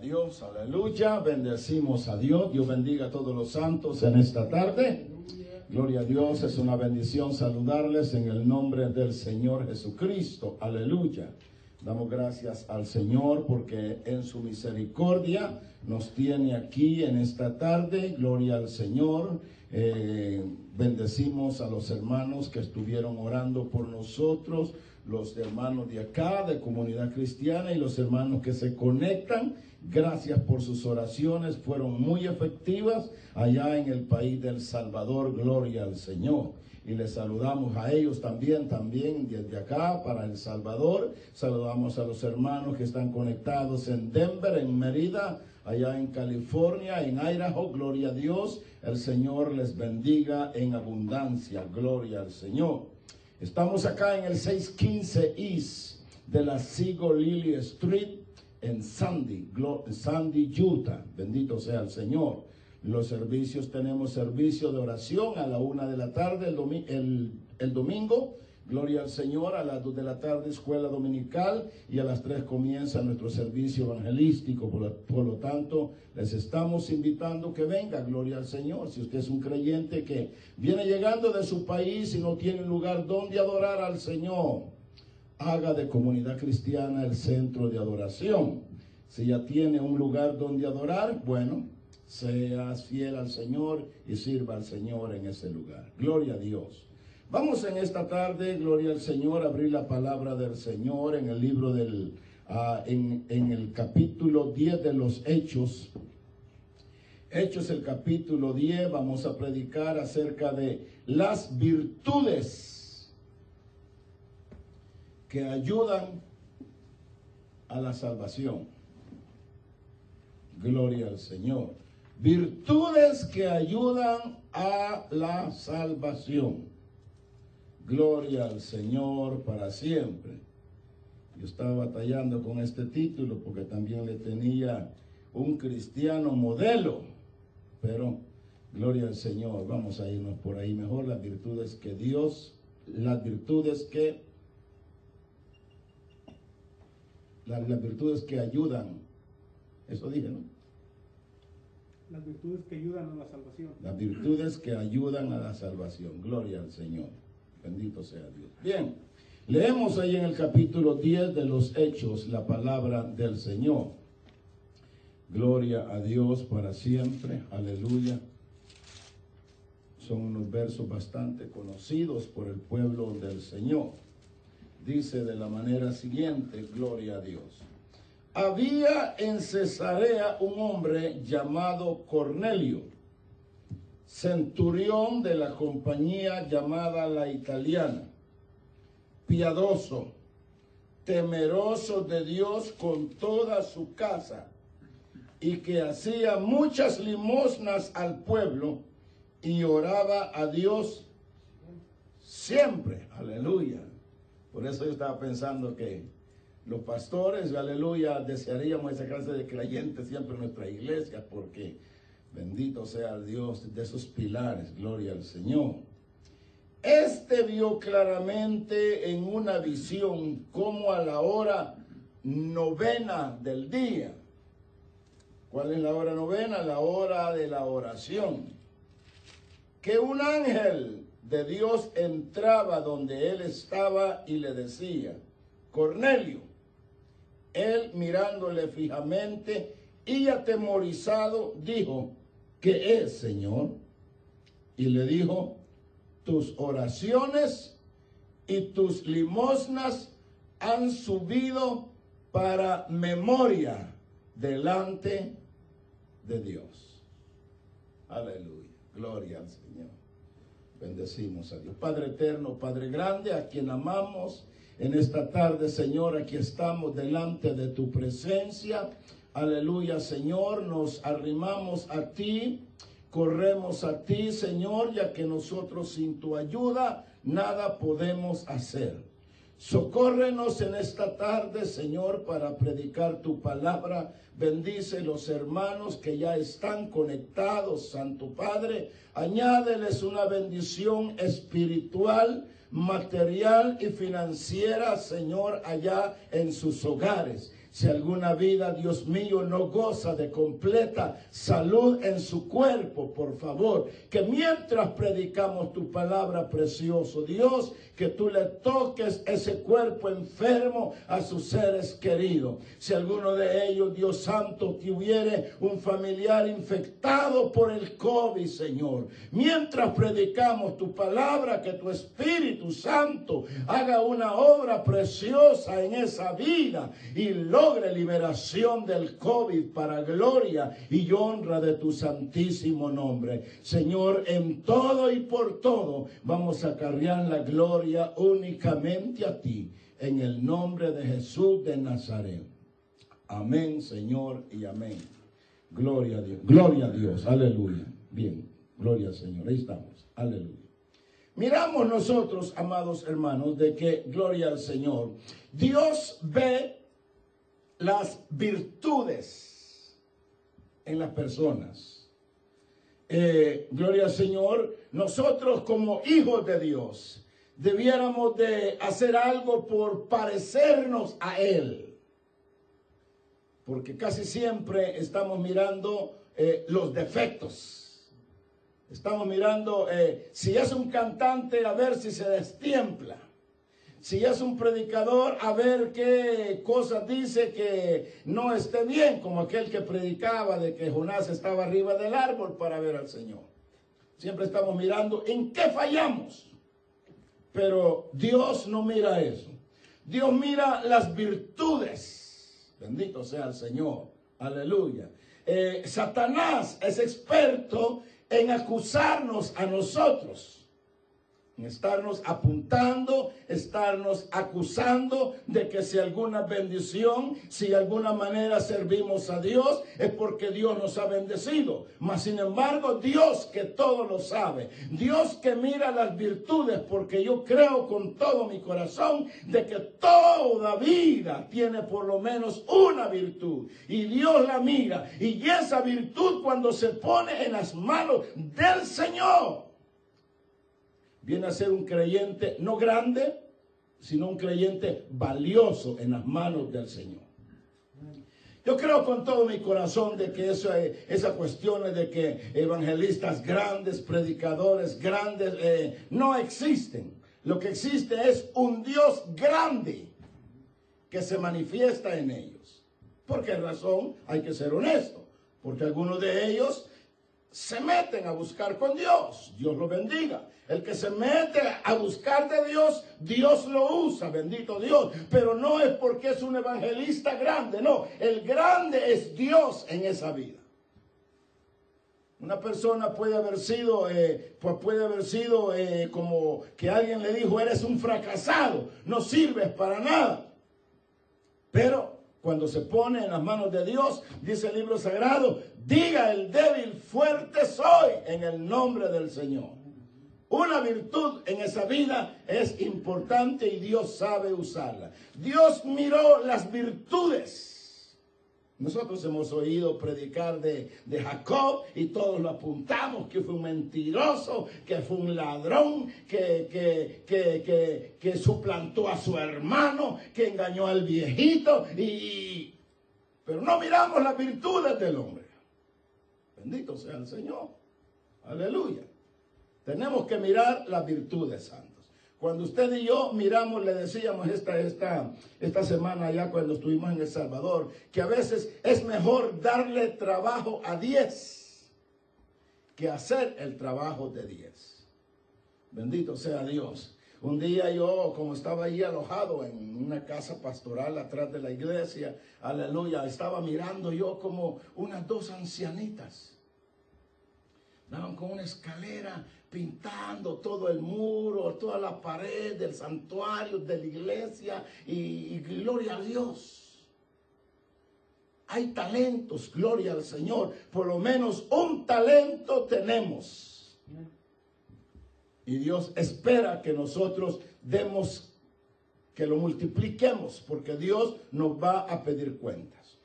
Dios, aleluya. Bendecimos a Dios. Dios bendiga a todos los santos en esta tarde. Gloria a Dios, es una bendición saludarles en el nombre del Señor Jesucristo. Aleluya. Damos gracias al Señor porque en su misericordia nos tiene aquí en esta tarde. Gloria al Señor. Eh, bendecimos a los hermanos que estuvieron orando por nosotros los hermanos de acá, de comunidad cristiana, y los hermanos que se conectan. Gracias por sus oraciones, fueron muy efectivas allá en el país del Salvador, gloria al Señor. Y les saludamos a ellos también, también desde acá para El Salvador. Saludamos a los hermanos que están conectados en Denver, en Mérida, allá en California, en Idaho, gloria a Dios. El Señor les bendiga en abundancia, gloria al Señor. Estamos acá en el 615 East de la Sigo Lily Street en Sandy, Sandy, Utah. Bendito sea el Señor. Los servicios, tenemos servicio de oración a la una de la tarde el, el domingo Gloria al Señor, a las 2 de la tarde escuela dominical y a las 3 comienza nuestro servicio evangelístico. Por lo, tanto, les estamos invitando que venga, gloria al Señor. Si usted es un creyente que viene llegando de su país y no tiene lugar donde adorar al Señor, haga de comunidad cristiana el centro de adoración. Si ya tiene un lugar donde adorar, bueno, sea fiel al Señor y sirva al Señor en ese lugar. Gloria a Dios. Vamos en esta tarde, gloria al Señor, a abrir la palabra del Señor en el libro del, ah, en, el capítulo 10 de los Hechos. Hechos el capítulo 10, vamos a predicar acerca de las virtudes que ayudan a la salvación. Gloria al Señor. Virtudes que ayudan a la salvación. Gloria al Señor para siempre. Yo estaba batallando con este título porque también le tenía un cristiano modelo, pero gloria al Señor, vamos a irnos por ahí mejor, las virtudes que Dios, las virtudes que, las, las virtudes que ayudan, eso dije, ¿no? Las virtudes que ayudan a la salvación. Las virtudes que ayudan a la salvación, gloria al Señor. Bendito sea Dios. Bien, leemos ahí en el capítulo 10 de los Hechos la palabra del Señor. Gloria a Dios para siempre. Aleluya. Son unos versos bastante conocidos por el pueblo del Señor. Dice de la manera siguiente, gloria a Dios. Había en Cesarea un hombre llamado Cornelio centurión de la compañía llamada la italiana, piadoso, temeroso de Dios con toda su casa, y que hacía muchas limosnas al pueblo y oraba a Dios siempre. Aleluya. Por eso yo estaba pensando que los pastores, aleluya, desearíamos esa clase de creyentes siempre en nuestra iglesia, porque Bendito sea el Dios de esos pilares, gloria al Señor. Este vio claramente en una visión como a la hora novena del día. ¿Cuál es la hora novena? La hora de la oración. Que un ángel de Dios entraba donde él estaba y le decía, Cornelio, él mirándole fijamente y atemorizado dijo, ¿qué es, Señor? Y le dijo, tus oraciones y tus limosnas han subido para memoria delante de Dios. Aleluya. Gloria al Señor. Bendecimos a Dios. Padre eterno, Padre grande, a quien amamos en esta tarde, Señor, aquí estamos delante de tu presencia Aleluya, Señor, nos arrimamos a ti, corremos a ti, Señor, ya que nosotros sin tu ayuda nada podemos hacer. Socórrenos en esta tarde, Señor, para predicar tu palabra. Bendice los hermanos que ya están conectados, Santo Padre. Añádeles una bendición espiritual, material y financiera, Señor, allá en sus hogares. Si alguna vida, Dios mío, no goza de completa salud en su cuerpo, por favor, que mientras predicamos tu palabra precioso, Dios, que tú le toques ese cuerpo enfermo a sus seres queridos. Si alguno de ellos, Dios Santo, tuviere un familiar infectado por el COVID, Señor, mientras predicamos tu palabra, que tu Espíritu Santo haga una obra preciosa en esa vida y logre liberación del COVID para gloria y honra de tu santísimo nombre. Señor, en todo y por todo vamos a cargar la gloria únicamente a ti, en el nombre de Jesús de Nazaret. Amén, Señor, y amén. Gloria a Dios. Gloria a Dios. Aleluya. Bien, gloria al Señor. Ahí estamos. Aleluya. Miramos nosotros, amados hermanos, de que, gloria al Señor, Dios ve las virtudes en las personas. Eh, gloria al Señor, nosotros como hijos de Dios debiéramos de hacer algo por parecernos a Él. Porque casi siempre estamos mirando eh, los defectos. Estamos mirando eh, si es un cantante a ver si se destiempla si es un predicador, a ver qué cosas dice que no esté bien, como aquel que predicaba de que Jonás estaba arriba del árbol para ver al Señor. Siempre estamos mirando en qué fallamos. Pero Dios no mira eso. Dios mira las virtudes. Bendito sea el Señor. Aleluya. Eh, Satanás es experto en acusarnos a nosotros estarnos apuntando, estarnos acusando de que si alguna bendición, si de alguna manera servimos a Dios, es porque Dios nos ha bendecido. Mas sin embargo, Dios que todo lo sabe, Dios que mira las virtudes, porque yo creo con todo mi corazón de que toda vida tiene por lo menos una virtud. Y Dios la mira. Y esa virtud cuando se pone en las manos del Señor, viene a ser un creyente no grande, sino un creyente valioso en las manos del Señor. Yo creo con todo mi corazón de que eso, esa cuestión de que evangelistas grandes, predicadores grandes, eh, no existen. Lo que existe es un Dios grande que se manifiesta en ellos. ¿Por qué razón? Hay que ser honesto. Porque algunos de ellos se meten a buscar con Dios. Dios lo bendiga. El que se mete a buscar de Dios, Dios lo usa, bendito Dios. Pero no es porque es un evangelista grande, no. El grande es Dios en esa vida. Una persona puede haber sido, eh, pues puede haber sido eh, como que alguien le dijo, eres un fracasado, no sirves para nada. Pero cuando se pone en las manos de Dios, dice el libro sagrado, diga el débil, fuerte soy en el nombre del Señor. Una virtud en esa vida es importante y Dios sabe usarla. Dios miró las virtudes. Nosotros hemos oído predicar de, Jacob y todos lo apuntamos, que fue un mentiroso, que fue un ladrón, que, que, que, que suplantó a su hermano, que engañó al viejito. Y, pero no miramos las virtudes del hombre. Bendito sea el Señor. Aleluya. Tenemos que mirar las virtudes santos. Cuando usted y yo miramos, le decíamos esta, esta, esta semana ya cuando estuvimos en El Salvador, que a veces es mejor darle trabajo a 10 que hacer el trabajo de 10. Bendito sea Dios. Un día yo, como estaba ahí alojado en una casa pastoral atrás de la iglesia, aleluya, estaba mirando yo como unas dos ancianitas. Daban con una escalera pintando todo el muro, toda la pared del santuario, de la iglesia y, gloria a Dios. Hay talentos, gloria al Señor. Por lo menos un talento tenemos. Y Dios espera que nosotros demos, que lo multipliquemos, porque Dios nos va a pedir cuentas.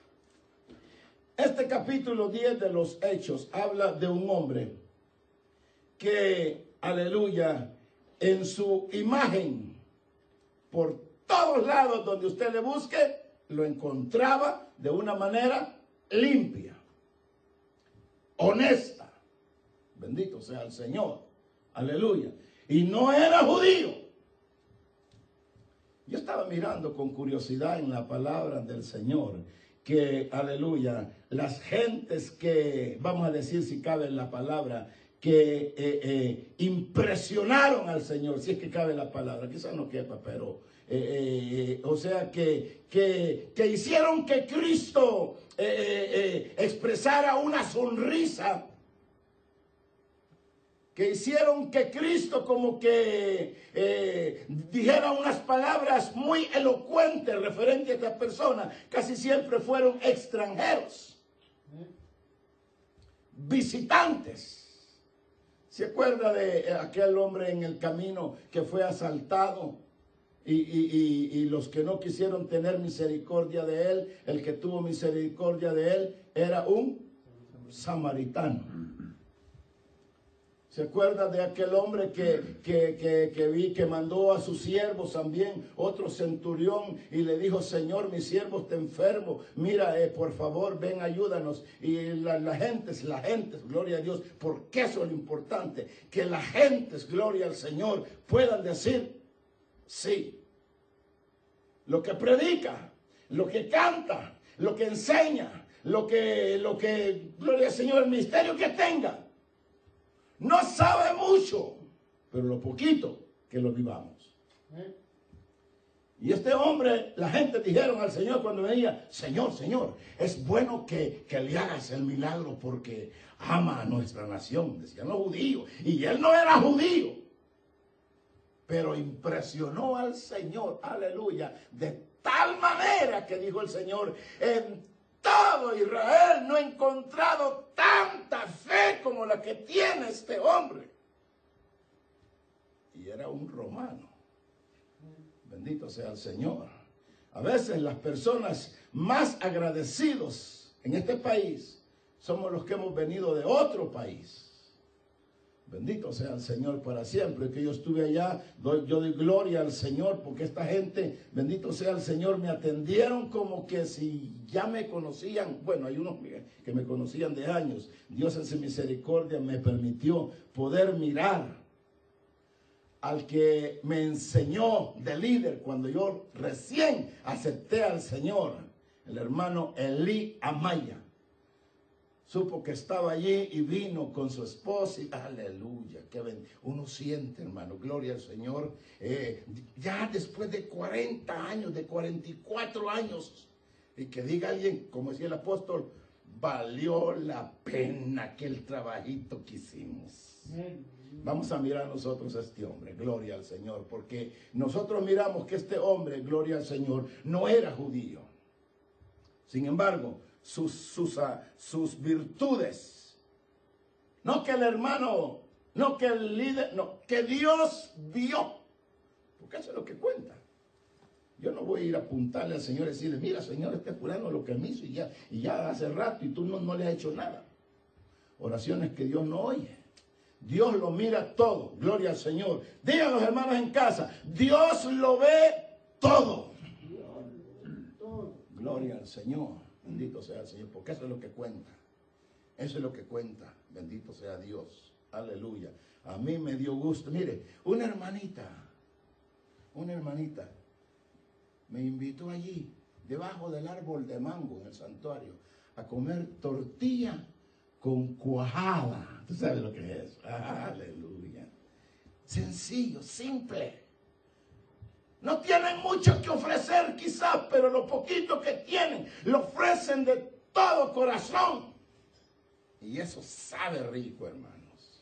Este capítulo 10 de los Hechos habla de un hombre que, aleluya, en su imagen, por todos lados donde usted le busque, lo encontraba de una manera limpia, honesta. Bendito sea el Señor. Aleluya. Y no era judío. Yo estaba mirando con curiosidad en la palabra del Señor que, aleluya, las gentes que, vamos a decir si cabe en la palabra, que eh, eh, impresionaron al Señor, si es que cabe la palabra, quizás no quepa, pero, eh, o sea, que, que, que, hicieron que Cristo expresara una sonrisa que hicieron que Cristo como que dijera unas palabras muy elocuentes referente a esta persona, casi siempre fueron extranjeros, visitantes. ¿Se acuerda de aquel hombre en el camino que fue asaltado? Y, y, los que no quisieron tener misericordia de él, el que tuvo misericordia de él era un samaritano. ¿Se acuerda de aquel hombre que, que, vi que mandó a sus siervos también, otro centurión, y le dijo, Señor, mi siervo está enfermo, mira, eh, por favor, ven, ayúdanos. Y la, la gente, la gente, gloria a Dios, porque eso es lo importante, que la gente, gloria al Señor, puedan decir, sí, lo que predica, lo que canta, lo que enseña, lo que, lo que, gloria al Señor, el ministerio que tenga no sabe mucho, pero lo poquito que lo vivamos. Y este hombre, la gente dijeron al Señor cuando venía, Señor, Señor, es bueno que, que, le hagas el milagro porque ama a nuestra nación, decían los judíos. Y él no era judío, pero impresionó al Señor, aleluya, de tal manera que dijo el Señor, en todo Israel no ha encontrado tanta fe como la que tiene este hombre. Y era un romano. Bendito sea el Señor. A veces las personas más agradecidos en este país somos los que hemos venido de otro país. Bendito sea el Señor para siempre. Que yo estuve allá, yo doy gloria al Señor porque esta gente, bendito sea el Señor, me atendieron como que si ya me conocían. Bueno, hay unos que me conocían de años. Dios en su misericordia me permitió poder mirar al que me enseñó de líder cuando yo recién acepté al Señor, el hermano Eli Amaya supo que estaba allí y vino con su esposa y aleluya, que uno siente hermano, gloria al Señor, eh, ya después de 40 años, de 44 años, y que diga alguien, como decía el apóstol, valió la pena aquel trabajito que hicimos. Vamos a mirar nosotros a este hombre, gloria al Señor, porque nosotros miramos que este hombre, gloria al Señor, no era judío. Sin embargo, sus, sus, ah, sus virtudes. No que el hermano, no que el líder, no, que Dios vio. Porque eso es lo que cuenta. Yo no voy a ir a apuntarle al Señor y decirle, mira Señor, este fulano lo que me hizo y ya, y ya hace rato y tú no, no le has hecho nada. Oraciones que Dios no oye. Dios lo mira todo. Gloria al Señor. Digan los hermanos en casa, Dios lo ve todo. Gloria al Señor. Bendito sea el Señor, porque eso es lo que cuenta. Eso es lo que cuenta. Bendito sea Dios. Aleluya. A mí me dio gusto. Mire, una hermanita, una hermanita, me invitó allí, debajo del árbol de mango en el santuario, a comer tortilla con cuajada. ¿Tú sabes lo que es? Aleluya. Sencillo, simple. No tienen mucho que ofrecer quizás, pero lo poquito que tienen lo ofrecen de todo corazón. Y eso sabe rico, hermanos.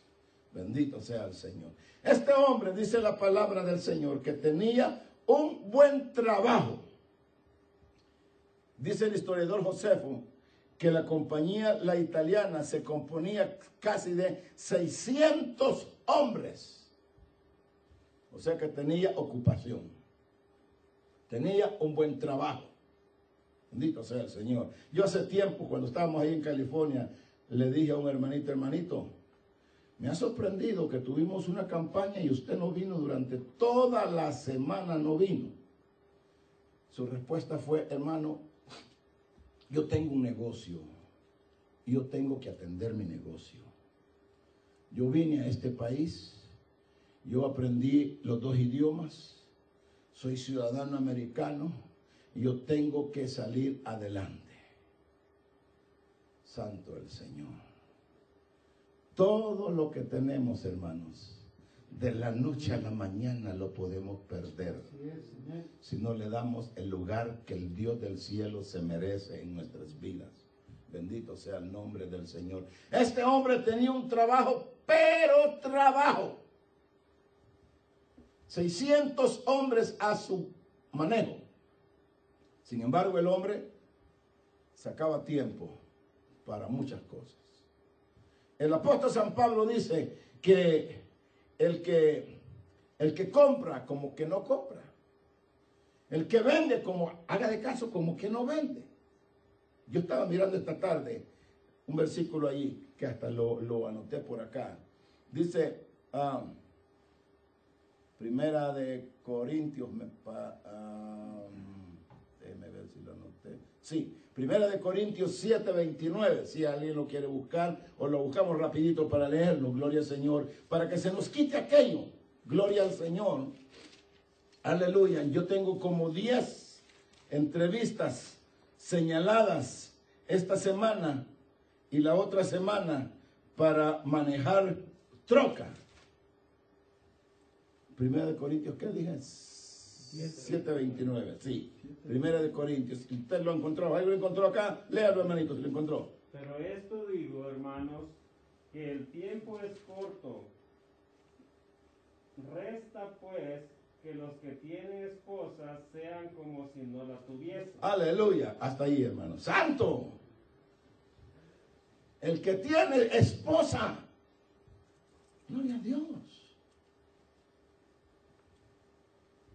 Bendito sea el Señor. Este hombre, dice la palabra del Señor, que tenía un buen trabajo. Dice el historiador Josefo que la compañía, la italiana, se componía casi de 600 hombres. O sea que tenía ocupación. Tenía un buen trabajo. Bendito sea el Señor. Yo hace tiempo, cuando estábamos ahí en California, le dije a un hermanito, hermanito, me ha sorprendido que tuvimos una campaña y usted no vino durante toda la semana, no vino. Su respuesta fue, hermano, yo tengo un negocio, yo tengo que atender mi negocio. Yo vine a este país, yo aprendí los dos idiomas, soy ciudadano americano, y yo tengo que salir adelante. Santo el Señor. Todo lo que tenemos, hermanos, de la noche a la mañana lo podemos perder si no le damos el lugar que el Dios del cielo se merece en nuestras vidas. Bendito sea el nombre del Señor. Este hombre tenía un trabajo, pero trabajo. 600 hombres a su manejo. Sin embargo, el hombre sacaba tiempo para muchas cosas. El apóstol San Pablo dice que el que, el que compra como que no compra. El que vende como, haga de caso como que no vende. Yo estaba mirando esta tarde un versículo ahí que hasta lo, anoté por acá. Dice, um, primera de Corintios, me, um, déjeme ver si lo anoté. Sí, Primera de Corintios 7, 29, si alguien lo quiere buscar o lo buscamos rapidito para leerlo, gloria al Señor, para que se nos quite aquello, gloria al Señor. Aleluya, yo tengo como 10 entrevistas señaladas esta semana y la otra semana para manejar troca. Primera de Corintios, ¿qué dije? 7.29, sí. Primera de Corintios. Usted lo encontró. ¿Alguien lo encontró acá? Léalo, hermanito, si lo encontró. Pero esto digo, hermanos, que el tiempo es corto. Resta pues que los que tienen esposas sean como si no la tuviesen. Aleluya. Hasta ahí, hermano. Santo. El que tiene esposa. Gloria a Dios.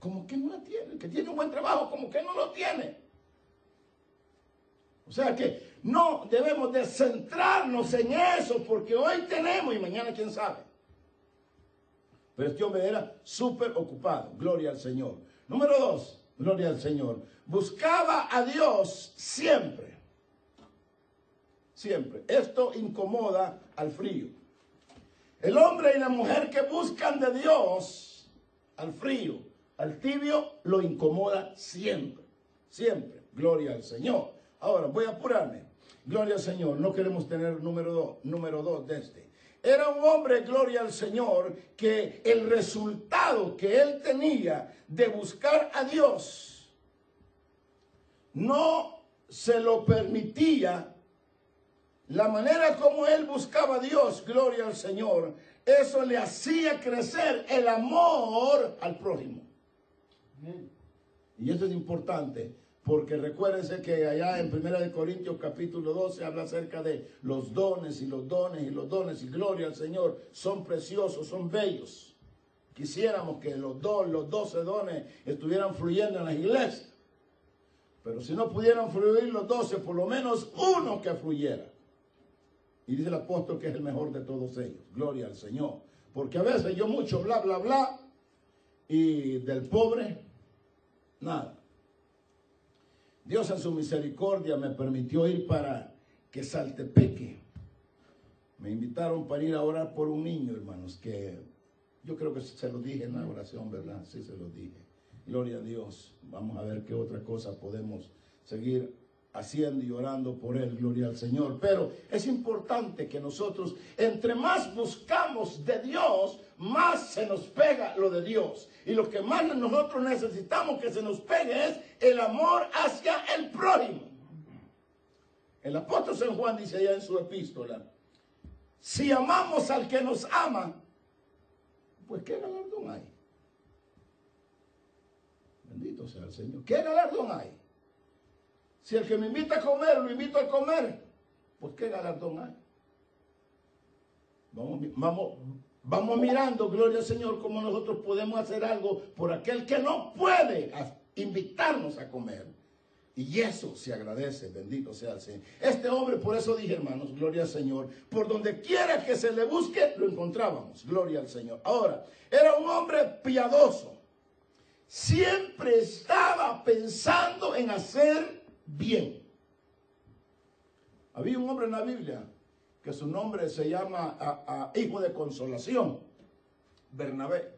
Como que no la tiene. que tiene un buen trabajo, como que no lo tiene. O sea que no debemos de centrarnos en eso, porque hoy tenemos y mañana quién sabe. Pero este hombre era súper ocupado. Gloria al Señor. Número dos, gloria al Señor. Buscaba a Dios siempre. Siempre. Esto incomoda al frío. El hombre y la mujer que buscan de Dios al frío al tibio lo incomoda siempre, siempre. Gloria al Señor. Ahora, voy a apurarme. Gloria al Señor. No queremos tener número dos, número dos de este. Era un hombre, gloria al Señor, que el resultado que él tenía de buscar a Dios no se lo permitía. La manera como él buscaba a Dios, gloria al Señor, eso le hacía crecer el amor al prójimo. Y eso es importante, porque recuérdense que allá en 1 Corintios capítulo 12 habla acerca de los dones y los dones y los dones y gloria al Señor. Son preciosos, son bellos. Quisiéramos que los dos, los doce dones estuvieran fluyendo en las iglesias. Pero si no pudieran fluir los doce, por lo menos uno que fluyera. Y dice el apóstol que es el mejor de todos ellos. Gloria al Señor. Porque a veces yo mucho bla, bla, bla. Y del pobre nada. Dios en su misericordia me permitió ir para que Saltepeque. Me invitaron para ir a orar por un niño, hermanos, que yo creo que se lo dije en la oración, ¿verdad? Sí, se lo dije. Gloria a Dios. Vamos a ver qué otra cosa podemos seguir haciendo y orando por él, gloria al Señor. Pero es importante que nosotros, entre más buscamos de Dios, más se nos pega lo de Dios. Y lo que más nosotros necesitamos que se nos pegue es el amor hacia el prójimo. El apóstol San Juan dice allá en su epístola, si amamos al que nos ama, pues qué galardón hay. Bendito sea el Señor. ¿Qué galardón hay? Si el que me invita a comer, lo invito a comer, pues qué galardón hay. Vamos, vamos, vamos mirando, gloria al Señor, cómo nosotros podemos hacer algo por aquel que no puede invitarnos a comer. Y eso se agradece, bendito sea el Señor. Este hombre, por eso dije, hermanos, gloria al Señor, por donde quiera que se le busque, lo encontrábamos, gloria al Señor. Ahora, era un hombre piadoso siempre estaba pensando en hacer bien. Había un hombre en la Biblia que su nombre se llama Hijo de Consolación, Bernabé.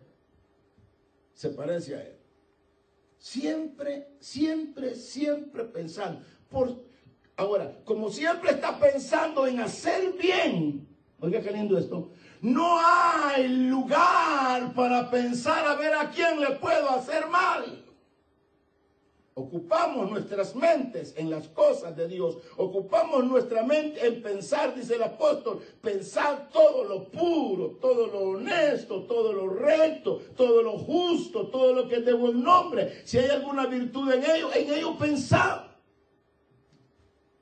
Se parece a él. Siempre, siempre, siempre pensando. Por, ahora, como siempre está pensando en hacer bien, oiga qué lindo esto, no hay lugar para pensar a ver a quién le puedo hacer mal. Ocupamos nuestras mentes en las cosas de Dios. Ocupamos nuestra mente en pensar, dice el apóstol, pensar todo lo puro, todo lo honesto, todo lo recto, todo lo justo, todo lo que es de buen nombre. Si hay alguna virtud en ello, en ello pensar.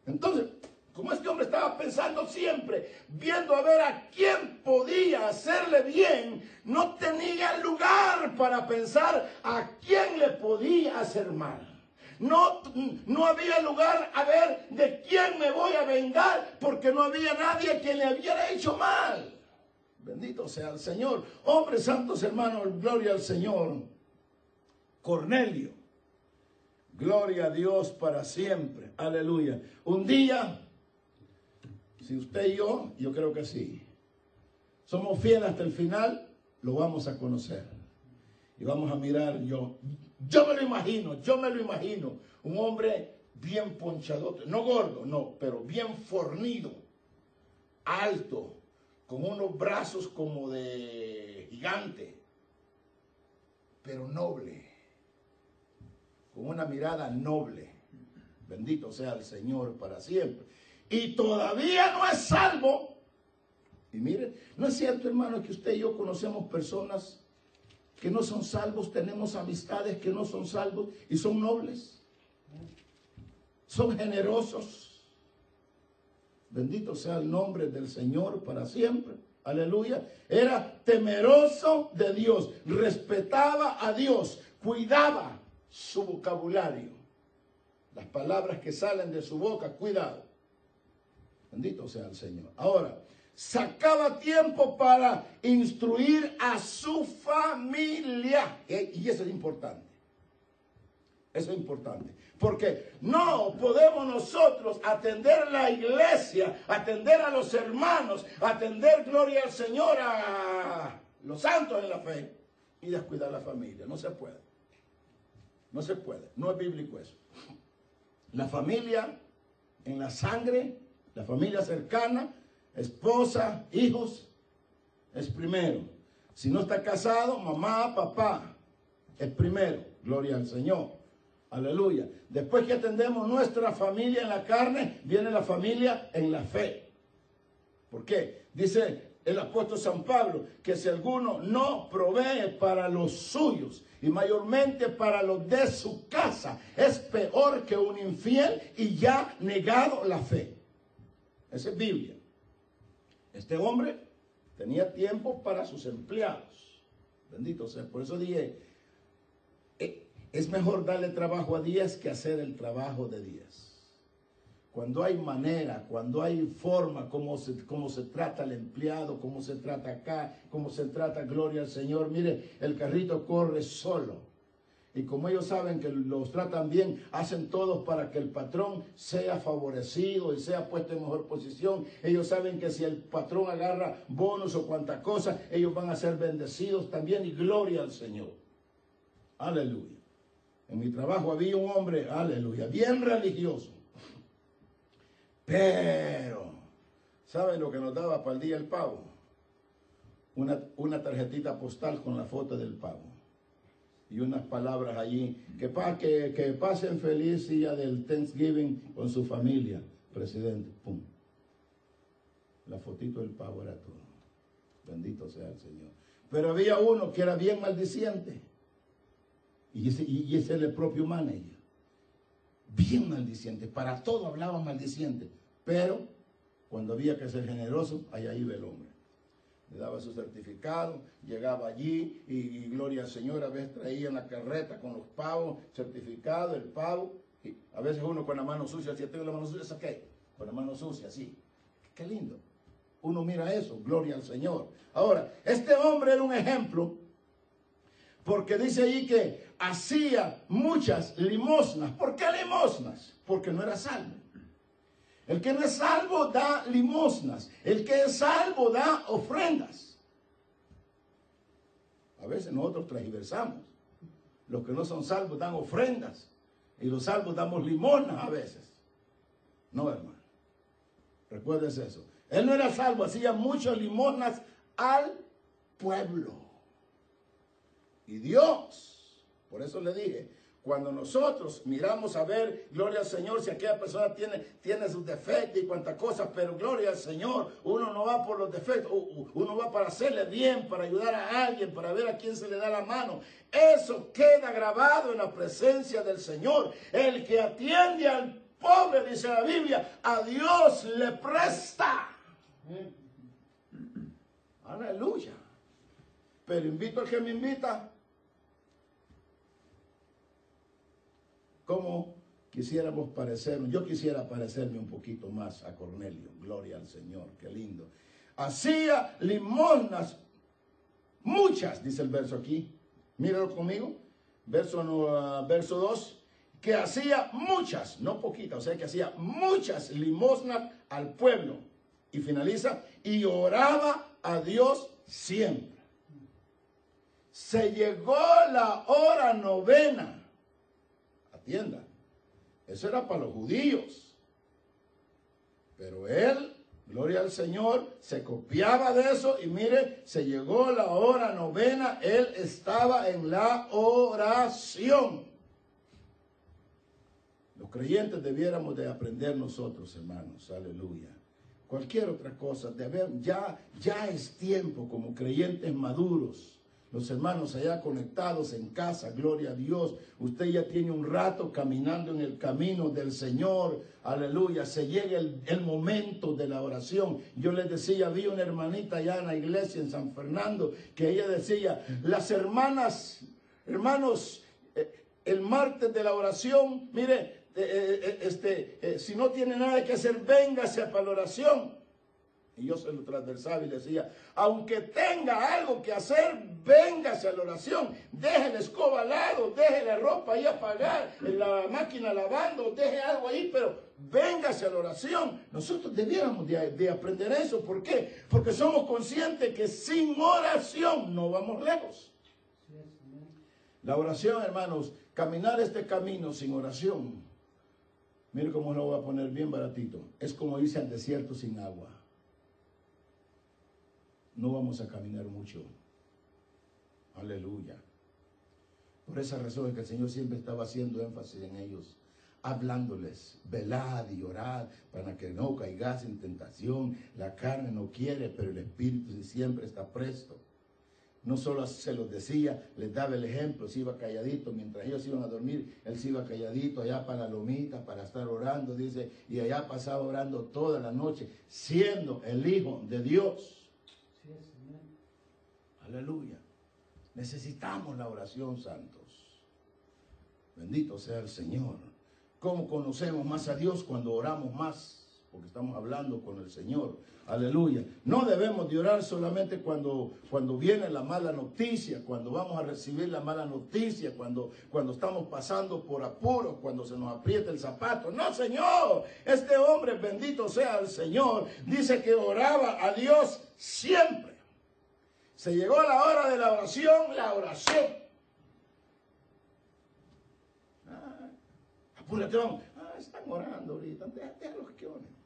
Entonces, como este hombre estaba pensando siempre, viendo a ver a quién podía hacerle bien, no tenía lugar para pensar a quién le podía hacer mal. No, no había lugar a ver de quién me voy a vengar porque no había nadie que le hubiera hecho mal. Bendito sea el Señor. Hombres santos hermanos, gloria al Señor. Cornelio. Gloria a Dios para siempre. Aleluya. Un día, si usted y yo, yo creo que sí, somos fieles hasta el final, lo vamos a conocer. Y vamos a mirar yo. Yo me lo imagino, yo me lo imagino. Un hombre bien ponchado, no gordo, no, pero bien fornido, alto, con unos brazos como de gigante, pero noble, con una mirada noble. Bendito sea el Señor para siempre. Y todavía no es salvo. Y mire, no es cierto, hermano, que usted y yo conocemos personas que no son salvos, tenemos amistades que no son salvos y son nobles, son generosos. Bendito sea el nombre del Señor para siempre. Aleluya. Era temeroso de Dios, respetaba a Dios, cuidaba su vocabulario. Las palabras que salen de su boca, cuidado. Bendito sea el Señor. Ahora, sacaba tiempo para instruir a su familia. Y eso es importante. Eso es importante. Porque no podemos nosotros atender la iglesia, atender a los hermanos, atender gloria al Señor, a los santos en la fe y descuidar la familia. No se puede. No se puede. No es bíblico eso. La familia en la sangre, la familia cercana, esposa, hijos, es primero. Si no está casado, mamá, papá, es primero. Gloria al Señor. Aleluya. Después que atendemos nuestra familia en la carne, viene la familia en la fe. ¿Por qué? Dice el apóstol San Pablo que si alguno no provee para los suyos y mayormente para los de su casa, es peor que un infiel y ya negado la fe. Esa es Biblia. Este hombre tenía tiempo para sus empleados. Bendito sea. Por eso dije, eh, es mejor darle trabajo a 10 que hacer el trabajo de 10. Cuando hay manera, cuando hay forma, cómo se, cómo se trata el empleado, cómo se trata acá, cómo se trata, gloria al Señor. Mire, el carrito corre solo. Y como ellos saben que los tratan bien, hacen todos para que el patrón sea favorecido y sea puesto en mejor posición. Ellos saben que si el patrón agarra bonos o cuanta cosa, ellos van a ser bendecidos también y gloria al Señor. Aleluya. En mi trabajo había un hombre, aleluya, bien religioso. Pero, ¿saben lo que nos daba para el día el pavo? Una, una tarjetita postal con la foto del pavo y unas palabras allí. Que, que, que pasen feliz día del Thanksgiving con su familia, presidente. Pum. La fotito del pavo era todo. Bendito sea el Señor. Pero había uno que era bien maldiciente. Y ese, y ese era el propio manager. Bien maldiciente. Para todo hablaba maldiciente. Pero cuando había que ser generoso, allá iba el hombre le daba su certificado, llegaba allí y, gloria al Señor, a veces traían la carreta con los pavos, certificado, el pavo, a veces uno con la mano sucia, si tengo la mano sucia, saqué, con la mano sucia, así. Qué lindo. Uno mira eso, gloria al Señor. Ahora, este hombre era un ejemplo, Porque dice ahí que hacía muchas limosnas. ¿Por qué limosnas? Porque no era salvo. El que no es salvo da limosnas. El que es salvo da ofrendas. A veces nosotros transversamos. Los que no son salvos dan ofrendas. Y los salvos damos limosnas a veces. No, hermano. Recuerdes eso. Él no era salvo, hacía muchas limosnas al pueblo. Y Dios, por eso le dije, cuando nosotros miramos a ver, gloria al Señor, si aquella persona tiene, tiene sus defectos y cuantas cosas, pero gloria al Señor, uno no va por los defectos, uno va para hacerle bien, para ayudar a alguien, para ver a quién se le da la mano. Eso queda grabado en la presencia del Señor. El que atiende al pobre, dice la Biblia, a Dios le presta. Aleluya. Pero invito al que me invita como quisiéramos parecernos. Yo quisiera parecerme un poquito más a Cornelio. Gloria al Señor, qué lindo. Hacía limosnas, muchas, dice el verso aquí. Míralo conmigo. Verso, uh, verso 2. Que hacía muchas, no poquitas, o sea que hacía muchas limosnas al pueblo. Y finaliza, y oraba a Dios siempre. Se llegó la hora novena entienda. Eso era para los judíos. Pero él, gloria al Señor, se copiaba de eso y mire, se llegó la hora novena, él estaba en la oración. Los creyentes debiéramos de aprender nosotros, hermanos, aleluya. Cualquier otra cosa, ya, ya es tiempo como creyentes maduros los hermanos allá conectados en casa, gloria a Dios. Usted ya tiene un rato caminando en el camino del Señor, aleluya. Se llega el, momento de la oración. Yo les decía, vi una hermanita allá en la iglesia en San Fernando, que ella decía, las hermanas, hermanos, eh, el martes de la oración, mire, eh, eh, este, si no tiene nada que hacer, véngase para la oración. Y yo se lo transversaba y decía, aunque tenga algo que hacer, véngase a la oración. Deje la escoba al lado, deje la ropa ahí apagar, en la máquina lavando, deje algo ahí, pero véngase a la oración. Nosotros debiéramos de, de aprender eso. ¿Por qué? Porque somos conscientes que sin oración no vamos lejos. La oración, hermanos, caminar este camino sin oración, mire cómo lo voy a poner bien baratito, es como irse al desierto sin agua no vamos a caminar mucho. Aleluya. Por esa razón es que el Señor siempre estaba haciendo énfasis en ellos, hablándoles, velad y orad para que no caigas en tentación. La carne no quiere, pero el Espíritu siempre está presto. No solo se los decía, les daba el ejemplo, se iba calladito, mientras ellos iban a dormir, él iba calladito allá para la lomita, para estar orando, dice, y allá pasaba orando toda la noche, siendo el Hijo de Dios. Aleluya. Necesitamos la oración, santos. Bendito sea el Señor. ¿Cómo conocemos más a Dios cuando oramos más? Porque estamos hablando con el Señor. Aleluya. No debemos de orar solamente cuando, cuando viene la mala noticia, cuando vamos a recibir la mala noticia, cuando, cuando estamos pasando por apuros, cuando se nos aprieta el zapato. No, Señor. Este hombre, bendito sea el Señor, dice que oraba a Dios siempre. Se llegó la hora de la oración, la oración. Ah, apúrate, vamos. Ah, están orando ahorita. los que oren.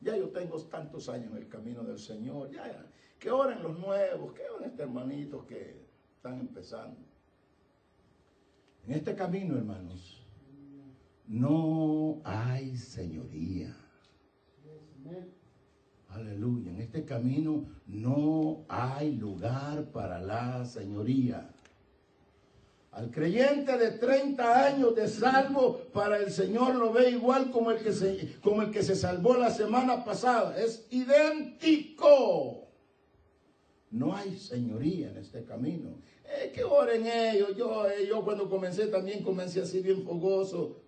Ya yo tengo tantos años en el camino del Señor. Ya, ya. Que oren los nuevos, que oren este hermanito que están empezando. En este camino, hermanos, no hay señoría. Aleluya. En este camino no hay lugar para la señoría. Al creyente de 30 años de salvo, para el Señor lo ve igual como el que se, como el que se salvó la semana pasada. Es idéntico. No hay señoría en este camino. Eh, que oren ellos. Yo, eh, yo cuando comencé también comencé así bien fogoso.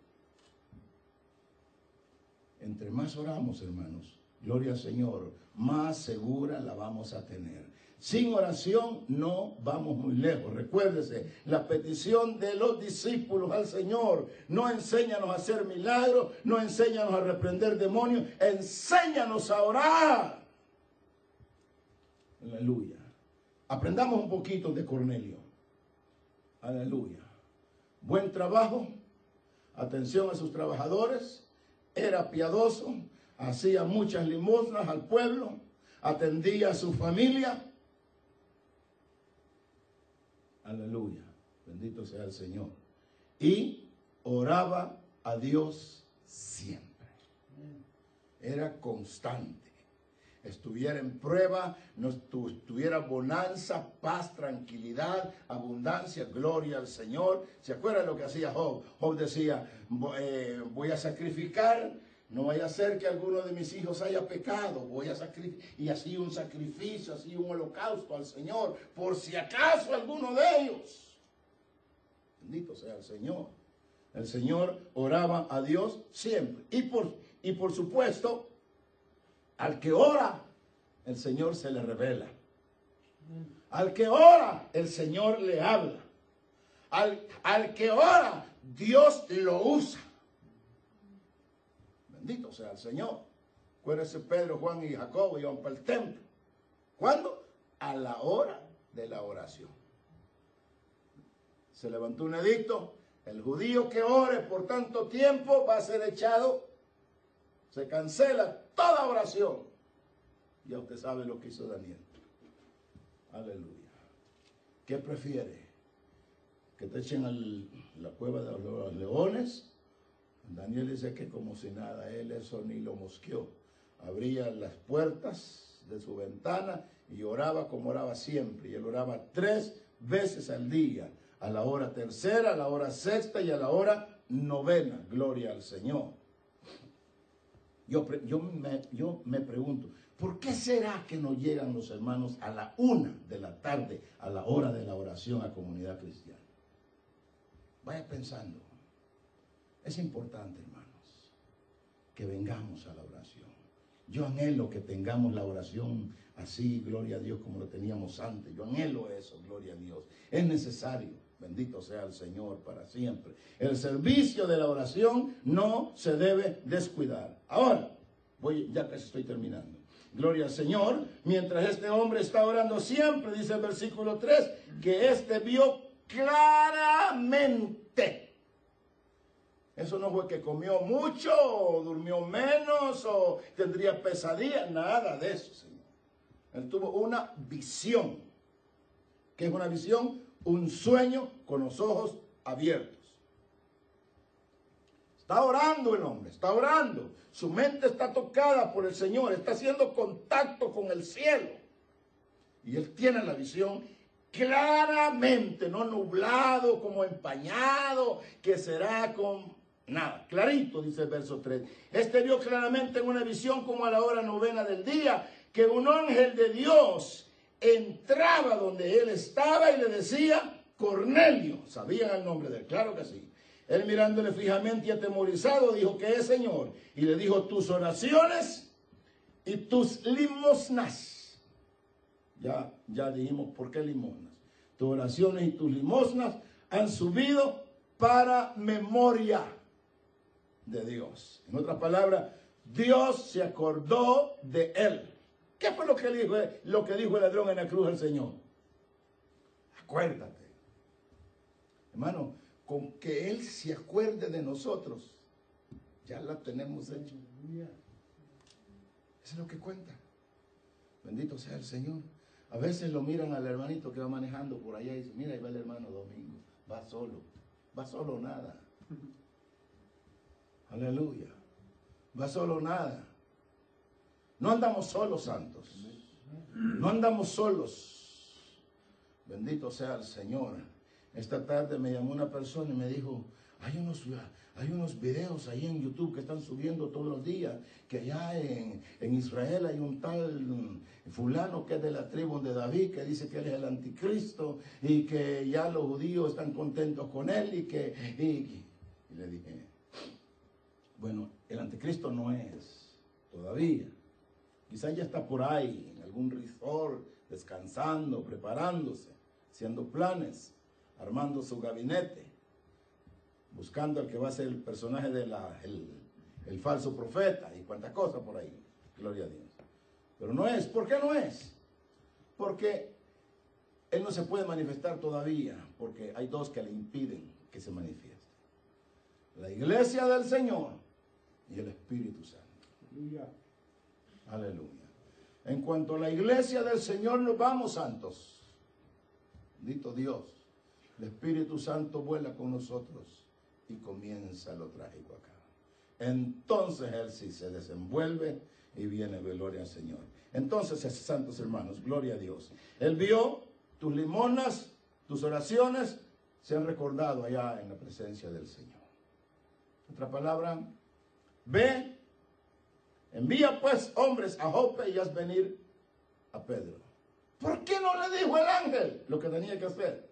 Entre más oramos, hermanos, gloria al Señor, más segura la vamos a tener. Sin oración no vamos muy lejos. Recuérdese, la petición de los discípulos al Señor, no enséñanos a hacer milagros, no enséñanos a reprender demonios, enséñanos a orar. Aleluya. Aprendamos un poquito de Cornelio. Aleluya. Buen trabajo, atención a sus trabajadores, era piadoso, hacía muchas limosnas al pueblo, atendía a su familia. Aleluya. Bendito sea el Señor. Y oraba a Dios siempre. Era constante estuviera en prueba, no tuviera bonanza, paz, tranquilidad, abundancia, gloria al Señor. ¿Se acuerdan lo que hacía Job? Job decía, eh, voy a sacrificar, no vaya a ser que alguno de mis hijos haya pecado, voy a sacrificar, y así un sacrificio, así un holocausto al Señor, por si acaso alguno de ellos. Bendito sea el Señor. El Señor oraba a Dios siempre. Y por, y por supuesto, al que ora, el Señor se le revela. Al que ora, el Señor le habla. Al, al que ora, Dios lo usa. Bendito sea el Señor. Acuérdense Pedro, Juan y Jacobo iban para el templo. ¿Cuándo? A la hora de la oración. Se levantó un edicto. El judío que ore por tanto tiempo va a ser echado. Se cancela toda oración. Ya usted sabe lo que hizo Daniel. Aleluya. ¿Qué prefiere? ¿Que te echen a la cueva de los leones? Daniel dice que como si nada, él eso ni lo mosqueó. Abría las puertas de su ventana y oraba como oraba siempre. Y él oraba tres veces al día, a la hora tercera, a la hora sexta y a la hora novena. Gloria al Señor. Yo, me, yo me pregunto, ¿por qué será que no llegan los hermanos a la una de la tarde, a la hora de la oración a comunidad cristiana? Vaya pensando. Es importante, hermanos, que vengamos a la oración. Yo anhelo que tengamos la oración así, gloria a Dios, como lo teníamos antes. Yo anhelo eso, gloria a Dios. Es necesario. Bendito sea el Señor para siempre. El servicio de la oración no se debe descuidar. Ahora, voy, ya casi estoy terminando. Gloria al Señor. Mientras este hombre está orando siempre, dice el versículo 3, que este vio claramente. Eso no fue que comió mucho o durmió menos o tendría pesadilla, nada de eso, Señor. Él tuvo una visión. ¿Qué es una visión? un sueño con los ojos abiertos. Está orando el hombre, está orando. Su mente está tocada por el Señor, está haciendo contacto con el cielo. Y él tiene la visión claramente, no nublado, como empañado, que será con nada. Clarito, dice el verso 3. Este vio claramente en una visión como a la hora novena del día, que un ángel de Dios entraba donde él estaba y le decía, Cornelio, sabían el nombre de él, claro que sí. Él mirándole fijamente y atemorizado dijo, ¿qué es Señor? Y le dijo, tus oraciones y tus limosnas. Ya, ya dijimos, ¿por qué limosnas? Tus oraciones y tus limosnas han subido para memoria de Dios. En otras palabras, Dios se acordó de él. ¿Qué fue lo que dijo, lo que dijo el ladrón en la cruz del Señor? Acuérdate. Hermano, con que Él se acuerde de nosotros, ya la tenemos hecha. Eso es lo que cuenta. Bendito sea el Señor. A veces lo miran al hermanito que va manejando por allá y dicen, mira, ahí va el hermano Domingo, va solo, va solo nada. Aleluya. Va solo nada. No andamos solos, santos. No andamos solos. Bendito sea el Señor. Esta tarde me llamó una persona y me dijo, hay unos, hay unos videos ahí en YouTube que están subiendo todos los días, que allá en, Israel hay un tal fulano que es de la tribu de David, que dice que él es el anticristo y que ya los judíos están contentos con él y que... y le dije, bueno, el anticristo no es todavía Quizás ya está por ahí, en algún resort, descansando, preparándose, haciendo planes, armando su gabinete, buscando al que va a ser el personaje del el falso profeta y cuantas cosas por ahí. Gloria a Dios. Pero no es. ¿Por qué no es? Porque él no se puede manifestar todavía, porque hay dos que le impiden que se manifieste. La iglesia del Señor y el Espíritu Santo. Aleluya. En cuanto a la iglesia del Señor nos vamos santos. Bendito Dios. El Espíritu Santo vuela con nosotros y comienza lo trágico acá. Entonces Él sí se desenvuelve y viene gloria al Señor. Entonces, santos hermanos, gloria a Dios. Él vio tus limonas, tus oraciones, se han recordado allá en la presencia del Señor. Otra palabra, ve, envía pues hombres a Jope y haz venir a Pedro. ¿Por qué no le dijo el ángel lo que tenía que hacer?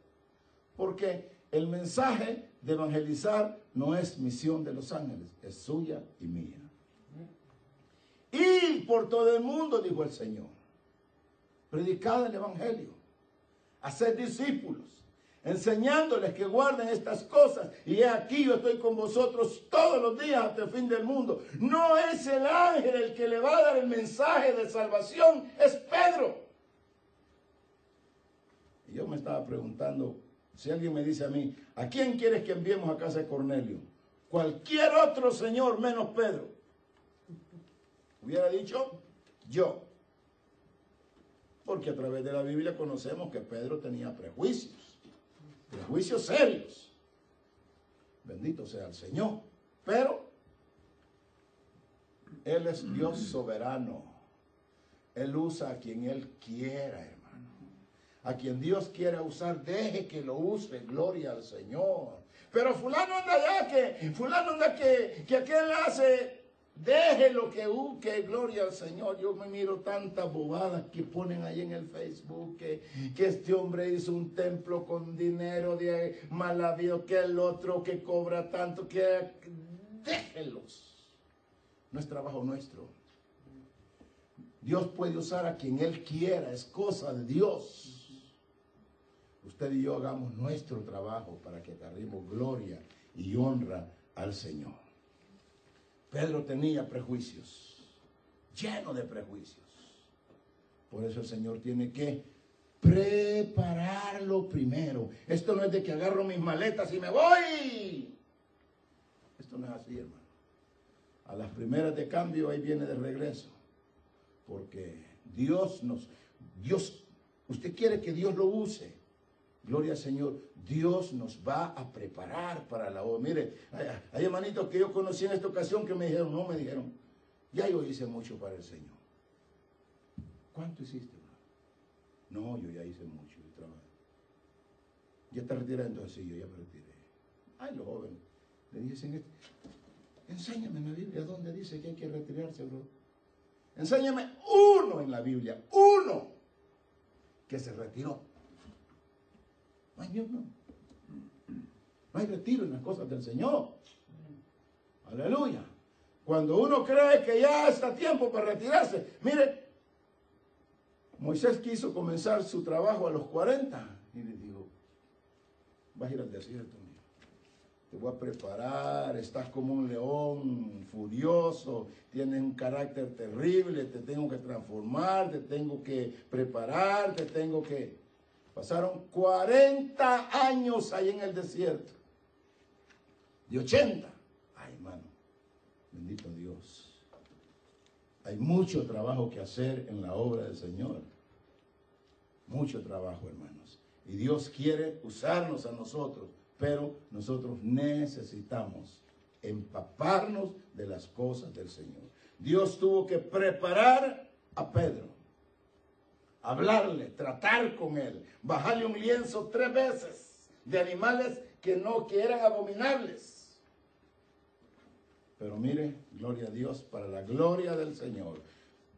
Porque el mensaje de evangelizar no es misión de los ángeles, es suya y mía. Y por todo el mundo, dijo el Señor. Predicad el Evangelio. Hacer discípulos. Enseñándoles que guarden estas cosas. Y aquí yo estoy con vosotros todos los días hasta el fin del mundo. No es el ángel el que le va a dar el mensaje de salvación. Es Pedro. Y yo me estaba preguntando, si alguien me dice a mí, ¿a quién quieres que enviemos a casa de Cornelio? Cualquier otro señor menos Pedro. Hubiera dicho yo. Porque a través de la Biblia conocemos que Pedro tenía prejuicios. Prejuicios serios. Bendito sea el Señor. Pero Él es Dios soberano. Él usa a quien Él quiera, hermano. A quien Dios quiera usar, deje que lo use. Gloria al Señor. Pero fulano anda allá que, fulano anda que, que aquel hace Déjelo que busque, gloria al Señor. Yo me miro tantas bobadas que ponen ahí en el Facebook, que, que este hombre hizo un templo con dinero de malavío, que el otro que cobra tanto, que déjelos. No es trabajo nuestro. Dios puede usar a quien Él quiera, es cosa de Dios. Usted y yo hagamos nuestro trabajo para que carguemos gloria y honra al Señor. Pedro tenía prejuicios, lleno de prejuicios. Por eso el Señor tiene que prepararlo primero. Esto no es de que agarro mis maletas y me voy. Esto no es así, hermano. A las primeras de cambio ahí viene de regreso. Porque Dios nos, Dios, usted quiere que Dios lo use. Gloria al Señor. Dios nos va a preparar para la obra. Mire, hay, hermanitos que yo conocí en esta ocasión que me dijeron, no me dijeron, ya yo hice mucho para el Señor. ¿Cuánto hiciste? No, yo ya hice mucho de trabajo. Ya está retirado, entonces sí, yo ya me retiré. Ay, los jóvenes. Le dicen, enséñame en la Biblia dónde dice que hay que retirarse, bro. Enséñame uno en la Biblia, uno que se retiró. No hay No hay retiro en las cosas del Señor. Aleluya. Cuando uno cree que ya está tiempo para retirarse, mire, Moisés quiso comenzar su trabajo a los 40 y le dijo, vas a ir al desierto, te voy a preparar, estás como un león furioso, tienes un carácter terrible, te tengo que transformar, te tengo que preparar, te tengo que... Pasaron 40 años ahí en el desierto. De 80. Ay, hermano. Bendito Dios. Hay mucho trabajo que hacer en la obra del Señor. Mucho trabajo, hermanos. Y Dios quiere usarnos a nosotros, pero nosotros necesitamos empaparnos de las cosas del Señor. Dios tuvo que preparar a Pedro hablarle, tratar con él, bajarle un lienzo tres veces de animales que no que eran abominables. Pero mire, gloria a Dios, para la gloria del Señor,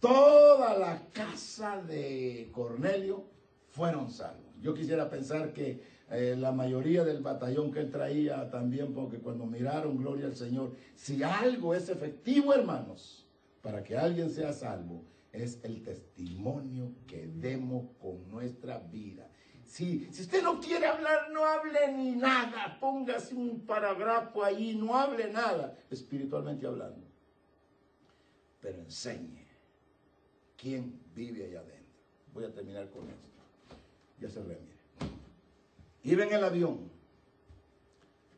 toda la casa de Cornelio fueron salvos. Yo quisiera pensar que eh, la mayoría del batallón que él traía también, porque cuando miraron, gloria al Señor, si algo es efectivo, hermanos, para que alguien sea salvo, es el testimonio que demos con nuestra vida. Si, si usted no quiere hablar, no hable ni nada. Póngase un parágrafo ahí, no hable nada, espiritualmente hablando. Pero enseñe quién vive allá adentro. Voy a terminar con esto. Ya se mire. Iba en el avión.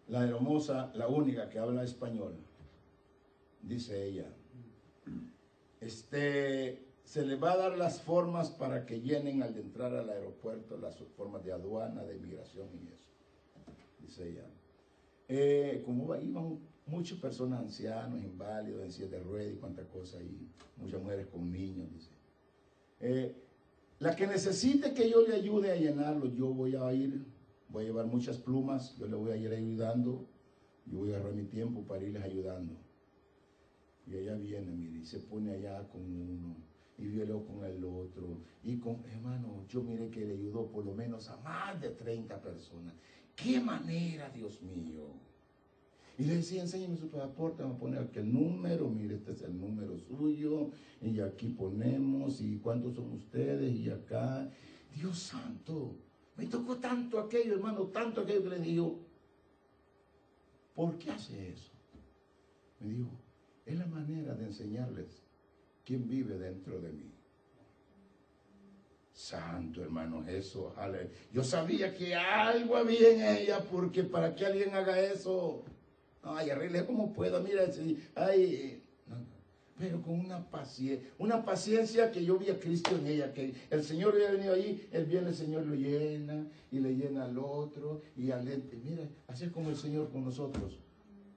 La hermosa, la única que habla español, dice ella, este, se le va a dar las formas para que llenen al entrar al aeropuerto, las formas de aduana, de inmigración y eso. Dice ella. Eh, como iban muchas personas ancianos, inválidos, en silla de ruedas y cuánta cosa, y muchas mujeres con niños, dice. Eh, la que necesite que yo le ayude a llenarlo, yo voy a ir, voy a llevar muchas plumas, yo le voy a ir ayudando, yo voy a agarrar mi tiempo para irles ayudando. Y ella viene, mire, y se pone allá con uno, y violó con el otro. Y con, hermano, yo mire que le ayudó por lo menos a más de 30 personas. ¡Qué manera, Dios mío! Y le decía, enséñame su pasaporte, vamos a poner aquí el número, mire, este es el número suyo, y aquí ponemos, y cuántos son ustedes, y acá. Dios santo, me tocó tanto aquello, hermano, tanto aquello que le digo, ¿por qué hace eso? Me dijo, es la manera de enseñarles quién vive dentro de mí. Santo hermano Jesús, yo sabía que algo había en ella, porque para que alguien haga eso, ay, arregle como pueda, mira, ay, pero con una paciencia, una paciencia que yo vi a Cristo en ella, que el Señor había venido ahí, el bien el Señor lo llena y le llena al otro y al. Mira, así es como el Señor con nosotros.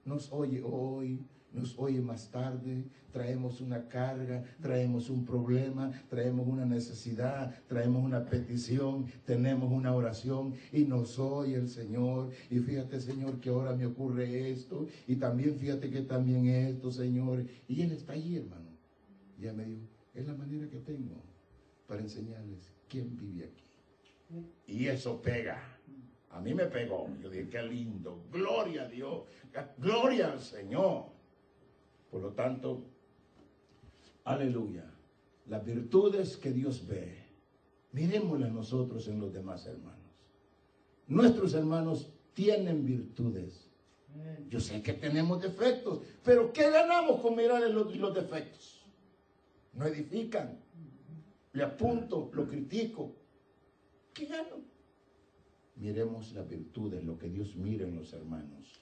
Nos oye hoy, nos oye más tarde, traemos una carga, traemos un problema, traemos una necesidad, traemos una petición, tenemos una oración y nos oye el Señor. Y fíjate, Señor, que ahora me ocurre esto y también fíjate que también esto, Señor. Y Él está ahí, hermano. Y ya me dijo, es la manera que tengo para enseñarles quién vive aquí. Y eso pega. A mí me pegó. Yo dije, qué lindo. Gloria a Dios. Gloria al Señor. Por lo tanto, aleluya, las virtudes que Dios ve, miremoslas nosotros en los demás hermanos. Nuestros hermanos tienen virtudes. Yo sé que tenemos defectos, pero ¿qué ganamos con mirar los, los defectos? No edifican. Le apunto, lo critico. ¿Qué gano? Miremos las virtudes, lo que Dios mira en los hermanos.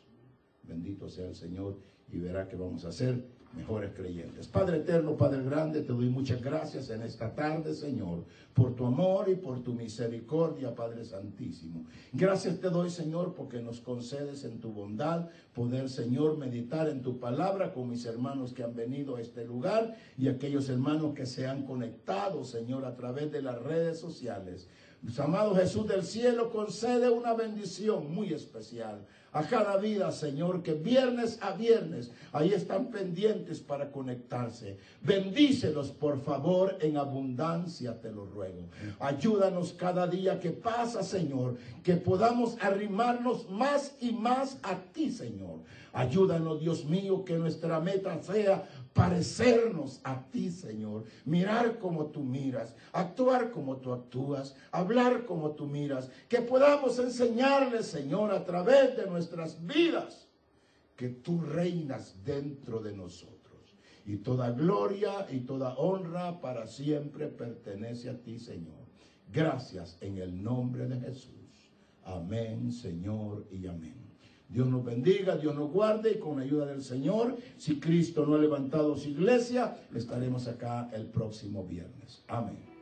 Bendito sea el Señor y verá que vamos a ser mejores creyentes. Padre eterno, Padre grande, te doy muchas gracias en esta tarde, Señor, por tu amor y por tu misericordia, Padre Santísimo. Gracias te doy, Señor, porque nos concedes en tu bondad poder, Señor, meditar en tu palabra con mis hermanos que han venido a este lugar y aquellos hermanos que se han conectado, Señor, a través de las redes sociales. Amado Jesús del cielo, concede una bendición muy especial a cada vida, Señor, que viernes a viernes ahí están pendientes para conectarse. Bendícelos, por favor, en abundancia, te lo ruego. Ayúdanos cada día que pasa, Señor, que podamos arrimarnos más y más a ti, Señor. Ayúdanos, Dios mío, que nuestra meta sea parecernos a ti, Señor, mirar como tú miras, actuar como tú actúas, hablar como tú miras, que podamos enseñarles, Señor, a través de nuestras vidas, que tú reinas dentro de nosotros. Y toda gloria y toda honra para siempre pertenece a ti, Señor. Gracias en el nombre de Jesús. Amén, Señor, y amén. Dios nos bendiga, Dios nos guarde y con la ayuda del Señor, si Cristo no ha levantado su iglesia, estaremos acá el próximo viernes. Amén.